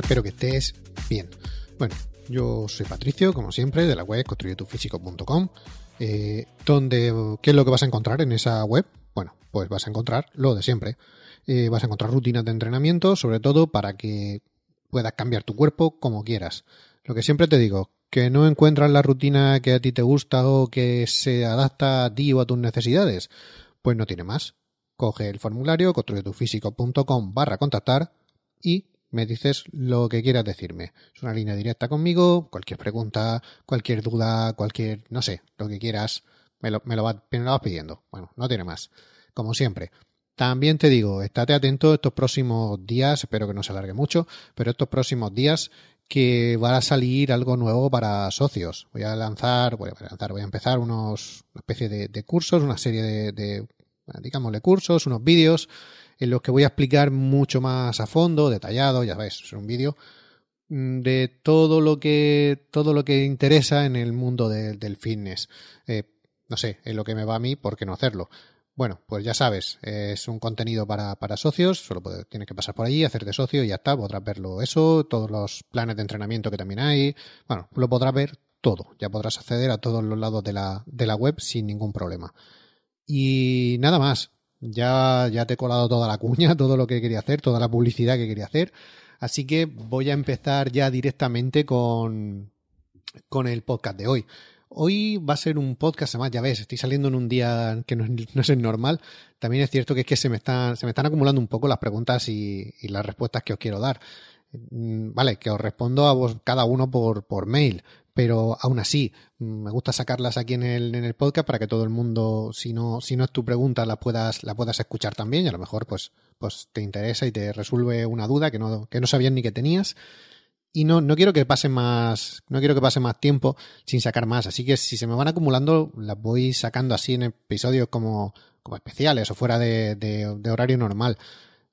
Espero que estés bien. Bueno, yo soy Patricio, como siempre, de la web construyetufísico.com. Eh, donde, ¿Qué es lo que vas a encontrar en esa web? Bueno, pues vas a encontrar lo de siempre. Eh, vas a encontrar rutinas de entrenamiento, sobre todo para que puedas cambiar tu cuerpo como quieras. Lo que siempre te digo, que no encuentras la rutina que a ti te gusta o que se adapta a ti o a tus necesidades, pues no tiene más. Coge el formulario construyetufísico.com barra contactar y me dices lo que quieras decirme. Es una línea directa conmigo, cualquier pregunta, cualquier duda, cualquier, no sé, lo que quieras, me lo, me lo, vas, me lo vas pidiendo. Bueno, no tiene más. Como siempre. También te digo, estate atento estos próximos días, espero que no se alargue mucho, pero estos próximos días que va a salir algo nuevo para socios. Voy a lanzar, voy a lanzar, voy a empezar unos, una especie de, de cursos, una serie de, de, digámosle cursos, unos vídeos en los que voy a explicar mucho más a fondo, detallado, ya ves, es un vídeo mm, de todo lo que todo lo que interesa en el mundo de, del fitness. Eh, no sé, en lo que me va a mí, ¿por qué no hacerlo? Bueno, pues ya sabes, es un contenido para, para socios, solo puede, tienes que pasar por allí, hacerte socio y ya está, podrás verlo eso, todos los planes de entrenamiento que también hay, bueno, lo podrás ver todo, ya podrás acceder a todos los lados de la, de la web sin ningún problema. Y nada más, ya, ya te he colado toda la cuña, todo lo que quería hacer, toda la publicidad que quería hacer. Así que voy a empezar ya directamente con, con el podcast de hoy. Hoy va a ser un podcast, además, ya ves, estoy saliendo en un día que no, no es el normal. También es cierto que es que se me están, se me están acumulando un poco las preguntas y, y las respuestas que os quiero dar. Vale, que os respondo a vos cada uno por, por mail, pero aún así me gusta sacarlas aquí en el, en el podcast para que todo el mundo, si no, si no es tu pregunta, la puedas, la puedas escuchar también y a lo mejor pues, pues te interesa y te resuelve una duda que no, que no sabías ni que tenías. Y no, no quiero que pase más, no quiero que pase más tiempo sin sacar más. Así que si se me van acumulando, las voy sacando así en episodios como, como especiales o fuera de, de, de horario normal.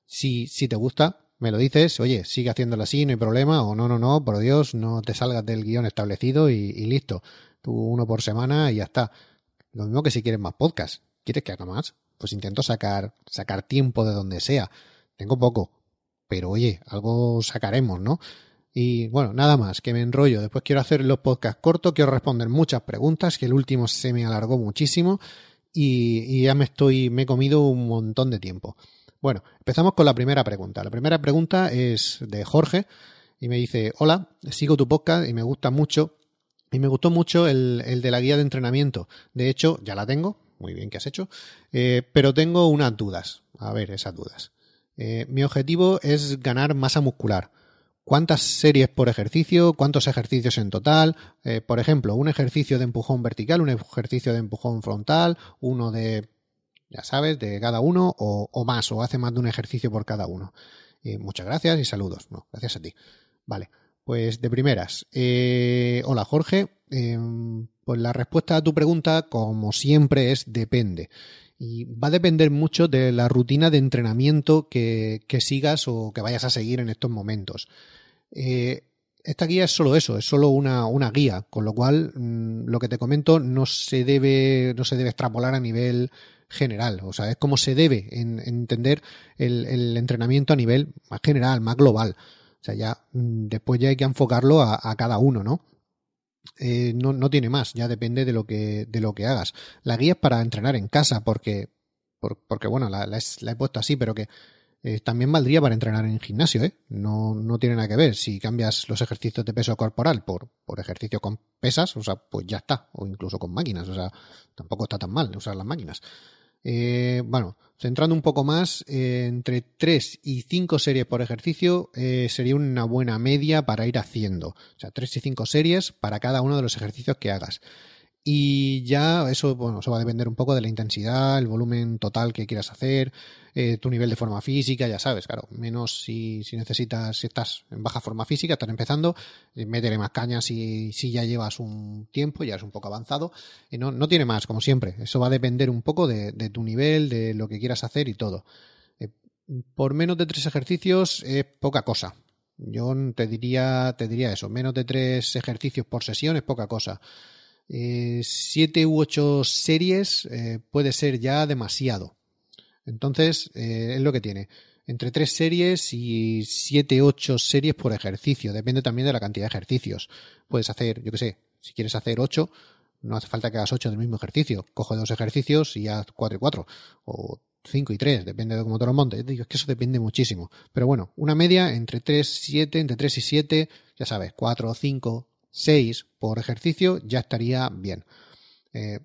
Si, si te gusta, me lo dices, oye, sigue haciéndolo así, no hay problema, o no, no, no, por Dios, no te salgas del guion establecido y, listo. Tú uno por semana y ya está. Lo mismo que si quieres más podcast. ¿Quieres que haga más? Pues intento sacar, sacar tiempo de donde sea. Tengo poco. Pero oye, algo sacaremos, ¿no? Y bueno, nada más, que me enrollo. Después quiero hacer los podcasts cortos, quiero responder muchas preguntas, que el último se me alargó muchísimo y, y ya me estoy, me he comido un montón de tiempo. Bueno, empezamos con la primera pregunta. La primera pregunta es de Jorge y me dice, hola, sigo tu podcast y me gusta mucho. Y me gustó mucho el, el de la guía de entrenamiento. De hecho, ya la tengo. Muy bien que has hecho. Eh, pero tengo unas dudas. A ver, esas dudas. Eh, mi objetivo es ganar masa muscular. ¿Cuántas series por ejercicio? ¿Cuántos ejercicios en total? Eh, por ejemplo, un ejercicio de empujón vertical, un ejercicio de empujón frontal, uno de ya sabes, de cada uno o, más, o hace más de un ejercicio por cada uno. Eh, muchas gracias y saludos. No, gracias a ti. Vale, pues de primeras. Eh, hola Jorge. Eh, pues la respuesta a tu pregunta, como siempre, es depende. Y va a depender mucho de la rutina de entrenamiento que, sigas o que vayas a seguir en estos momentos. Eh, esta guía es solo eso, es solo una, una guía, con lo cual mmm, lo que te comento no se debe, no se debe extrapolar a nivel general, o sea, es como se debe en, en entender el, entrenamiento a nivel más general, más global. O sea, ya mmm, después ya hay que enfocarlo a, cada uno, ¿no? Eh, no, no tiene más, ya depende de lo que, de lo que hagas. La guía es para entrenar en casa, porque, por, porque bueno, la, la, la he puesto así, pero que eh, también valdría para entrenar en gimnasio, ¿eh? No, no tiene nada que ver. Si cambias los ejercicios de peso corporal por, por ejercicio con pesas, o sea, pues ya está. O incluso con máquinas, o sea, tampoco está tan mal usar las máquinas. Eh, bueno, centrando un poco más, eh, entre 3 y 5 series por ejercicio eh, sería una buena media para ir haciendo. O sea, 3 y 5 series para cada uno de los ejercicios que hagas. Y ya eso, bueno, eso va a depender un poco de la intensidad, el volumen total que quieras hacer, eh, tu nivel de forma física, ya sabes, claro, menos si, si necesitas, si estás en baja forma física, estás empezando, eh, métele más cañas si, si ya llevas un tiempo, ya es un poco avanzado, y no, no tiene más, como siempre, eso va a depender un poco de, de tu nivel, de lo que quieras hacer y todo. Eh, por menos de tres ejercicios es poca cosa, yo te diría, te diría eso, menos de tres ejercicios por sesión es poca cosa eh, siete u ocho series eh, puede ser ya demasiado. Entonces, eh, es lo que tiene. Entre tres series y siete, ocho series por ejercicio. Depende también de la cantidad de ejercicios. Puedes hacer, yo que sé, si quieres hacer ocho, no hace falta que hagas ocho del mismo ejercicio. Coge dos ejercicios y haz cuatro y cuatro. O cinco y tres, depende de cómo te lo montes. Digo, es que eso depende muchísimo. Pero bueno, una media entre tres, siete, entre tres y siete, ya sabes, cuatro o cinco 6 por ejercicio ya estaría bien. Eh,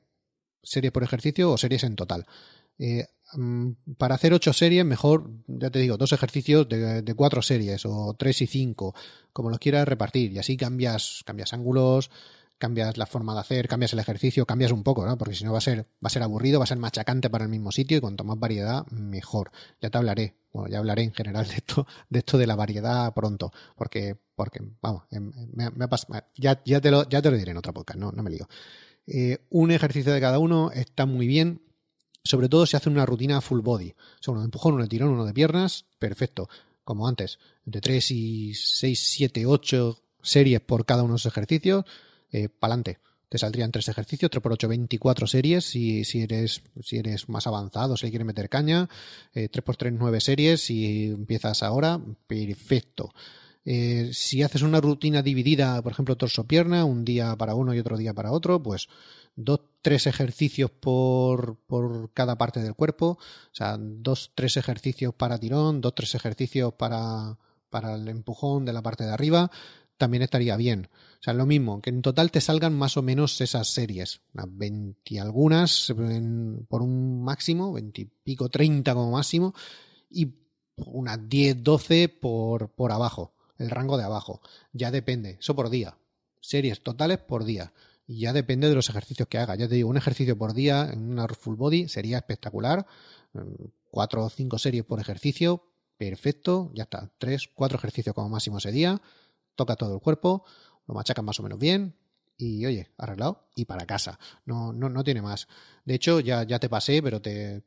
series por ejercicio o series en total. Eh, mm, para hacer 8 series, mejor, ya te digo, dos ejercicios de, 4 series o 3 y 5, como los quieras repartir. Y así cambias, cambias ángulos, cambias la forma de hacer, cambias el ejercicio, cambias un poco, ¿no? Porque si no va a ser, va a ser aburrido, va a ser machacante para el mismo sitio y cuanto más variedad, mejor. Ya te hablaré, bueno, ya hablaré en general de esto, de esto de la variedad pronto, porque, porque, vamos, em, me, ha pasado, ya, ya, te lo, ya te lo diré en otra podcast, no, no me lío. Eh, un ejercicio de cada uno está muy bien, sobre todo si hace una rutina full body. O sea, uno de empujón, uno de tirón, uno de piernas, perfecto. Como antes, de 3 y 6, 7, 8 series por cada uno de los ejercicios eh, pa'lante. Te saldrían tres ejercicios, 3 por 8, 24 series si, si, eres, si eres más avanzado, si quieres meter caña. Eh, 3 por 3, 9 series si empiezas ahora, perfecto. Eh, si haces una rutina dividida, por ejemplo, torso-pierna, un día para uno y otro día para otro, pues dos, tres ejercicios por, por cada parte del cuerpo. O sea, dos, tres ejercicios para tirón, dos, tres ejercicios para, para el empujón de la parte de arriba también estaría bien. O sea, lo mismo, que en total te salgan más o menos esas series, unas 20 algunas por un máximo, 20 y pico, 30 como máximo, y unas 10, 12 por, por abajo, el rango de abajo. Ya depende, eso por día. Series totales por día. Y ya depende de los ejercicios que haga. Ya te digo, un ejercicio por día en una full body sería espectacular. Cuatro o cinco series por ejercicio, perfecto, ya está. Tres, cuatro ejercicios como máximo ese día toca todo el cuerpo, lo machacan más o menos bien y oye, arreglado y para casa. No, no, no tiene más. De hecho, ya, ya te pasé, pero te,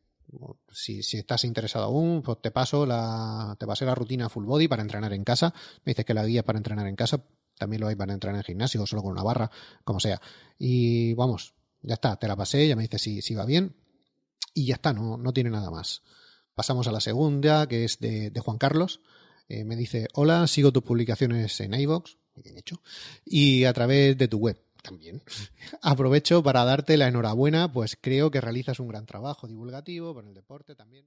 si, si, estás interesado aún, pues te paso la, te pasé la rutina full body para entrenar en casa. Me dices que la guía para entrenar en casa también lo hay para entrenar en gimnasio, solo con una barra, como sea. Y vamos, ya está, te la pasé, ya me dices si, si va bien. Y ya está, no, no tiene nada más. Pasamos a la segunda, que es de, de Juan Carlos. Eh, me dice, hola, sigo tus publicaciones en iVoox, bien hecho, y a través de tu web también. Aprovecho para darte la enhorabuena, pues creo que realizas un gran trabajo divulgativo con el deporte también.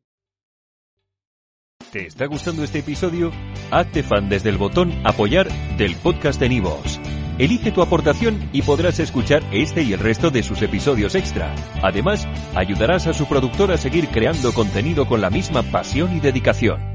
¿Te está gustando este episodio? Hazte fan desde el botón apoyar del podcast de Nivos. Elige tu aportación y podrás escuchar este y el resto de sus episodios extra. Además, ayudarás a su productor a seguir creando contenido con la misma pasión y dedicación.